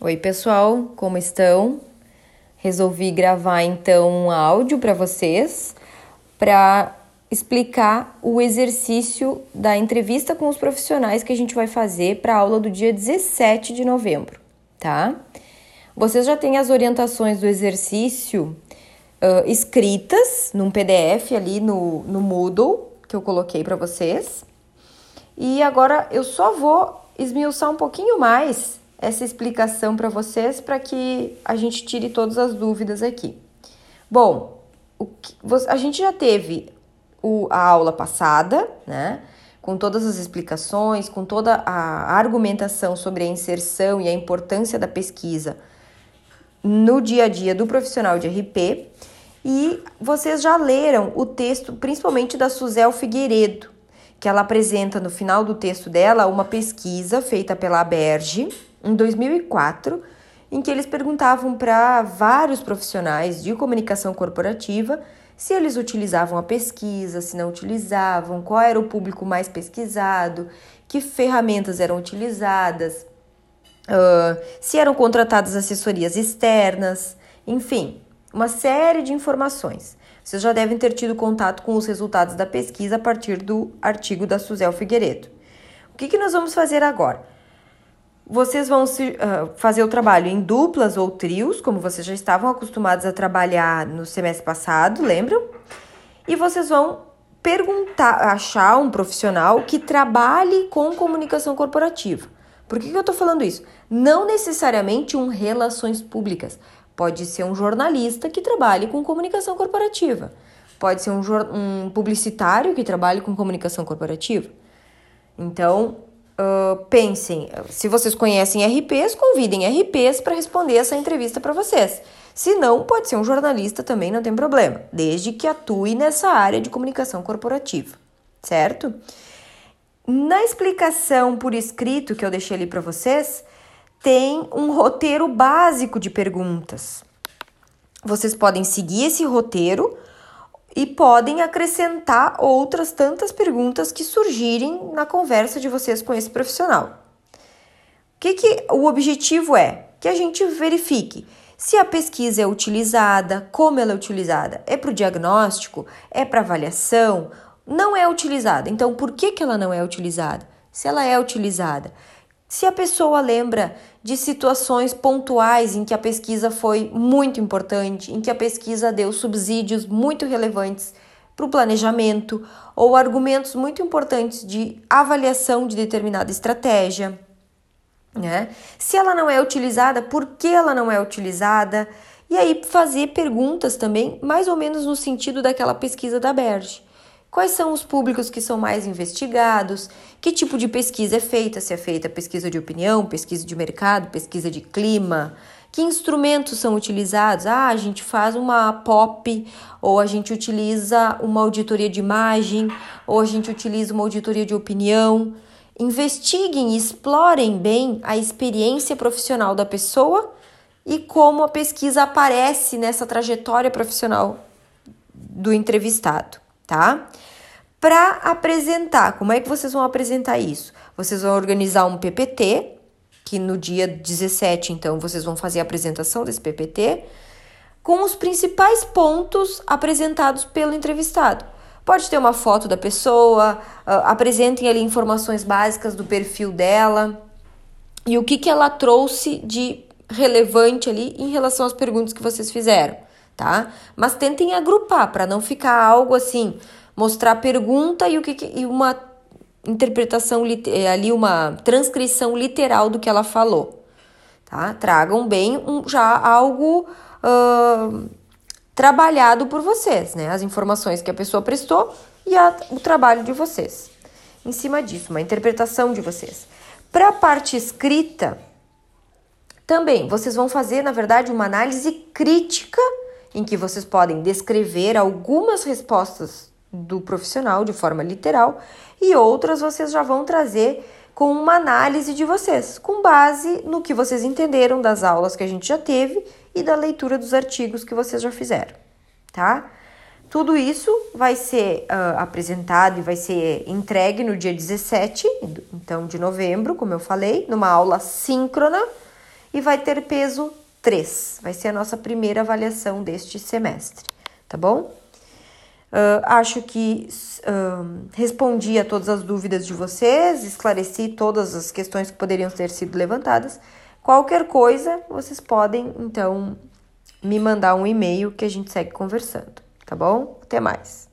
Oi, pessoal, como estão? Resolvi gravar então um áudio para vocês para explicar o exercício da entrevista com os profissionais que a gente vai fazer para a aula do dia 17 de novembro, tá? Vocês já têm as orientações do exercício uh, escritas num PDF ali no, no Moodle que eu coloquei para vocês. E agora eu só vou esmiuçar um pouquinho mais essa explicação para vocês para que a gente tire todas as dúvidas aqui. Bom, que, a gente já teve o, a aula passada, né? Com todas as explicações, com toda a argumentação sobre a inserção e a importância da pesquisa no dia a dia do profissional de RP. E vocês já leram o texto, principalmente da Suzel Figueiredo, que ela apresenta no final do texto dela uma pesquisa feita pela Berge em 2004, em que eles perguntavam para vários profissionais de comunicação corporativa se eles utilizavam a pesquisa, se não utilizavam, qual era o público mais pesquisado, que ferramentas eram utilizadas, uh, se eram contratadas assessorias externas, enfim, uma série de informações. Vocês já devem ter tido contato com os resultados da pesquisa a partir do artigo da Suzel Figueiredo. O que, que nós vamos fazer agora? Vocês vão se, uh, fazer o trabalho em duplas ou trios, como vocês já estavam acostumados a trabalhar no semestre passado, lembram? E vocês vão perguntar, achar um profissional que trabalhe com comunicação corporativa. Por que, que eu estou falando isso? Não necessariamente um relações públicas. Pode ser um jornalista que trabalhe com comunicação corporativa. Pode ser um, um publicitário que trabalhe com comunicação corporativa. Então, pensem, se vocês conhecem RPs, convidem RPs para responder essa entrevista para vocês. Se não, pode ser um jornalista também, não tem problema, desde que atue nessa área de comunicação corporativa, certo? Na explicação por escrito que eu deixei ali para vocês, tem um roteiro básico de perguntas. Vocês podem seguir esse roteiro e podem acrescentar outras tantas perguntas que surgirem na conversa de vocês com esse profissional. O que, que o objetivo é? Que a gente verifique se a pesquisa é utilizada, como ela é utilizada. É para o diagnóstico? É para avaliação? Não é utilizada. Então, por que, que ela não é utilizada? Se ela é utilizada, se a pessoa lembra de situações pontuais em que a pesquisa foi muito importante, em que a pesquisa deu subsídios muito relevantes para o planejamento ou argumentos muito importantes de avaliação de determinada estratégia, né? Se ela não é utilizada, por que ela não é utilizada? E aí fazer perguntas também, mais ou menos no sentido daquela pesquisa da Berge. Quais são os públicos que são mais investigados? Que tipo de pesquisa é feita? Se é feita pesquisa de opinião, pesquisa de mercado, pesquisa de clima? Que instrumentos são utilizados? Ah, a gente faz uma POP, ou a gente utiliza uma auditoria de imagem, ou a gente utiliza uma auditoria de opinião. Investiguem e explorem bem a experiência profissional da pessoa e como a pesquisa aparece nessa trajetória profissional do entrevistado tá? Para apresentar, como é que vocês vão apresentar isso? Vocês vão organizar um PPT, que no dia 17, então, vocês vão fazer a apresentação desse PPT, com os principais pontos apresentados pelo entrevistado. Pode ter uma foto da pessoa, uh, apresentem ali informações básicas do perfil dela e o que, que ela trouxe de relevante ali em relação às perguntas que vocês fizeram tá? Mas tentem agrupar para não ficar algo assim, mostrar pergunta e o que, e uma interpretação eh, ali uma transcrição literal do que ela falou, tá? Tragam bem um, já algo uh, trabalhado por vocês, né? As informações que a pessoa prestou e a, o trabalho de vocês. Em cima disso, uma interpretação de vocês. Para a parte escrita, também vocês vão fazer, na verdade, uma análise crítica em que vocês podem descrever algumas respostas do profissional de forma literal e outras vocês já vão trazer com uma análise de vocês, com base no que vocês entenderam das aulas que a gente já teve e da leitura dos artigos que vocês já fizeram, tá? Tudo isso vai ser uh, apresentado e vai ser entregue no dia 17, então de novembro, como eu falei, numa aula síncrona e vai ter peso 3. Vai ser a nossa primeira avaliação deste semestre, tá bom? Uh, acho que uh, respondi a todas as dúvidas de vocês, esclareci todas as questões que poderiam ter sido levantadas. Qualquer coisa, vocês podem então me mandar um e-mail que a gente segue conversando, tá bom? Até mais.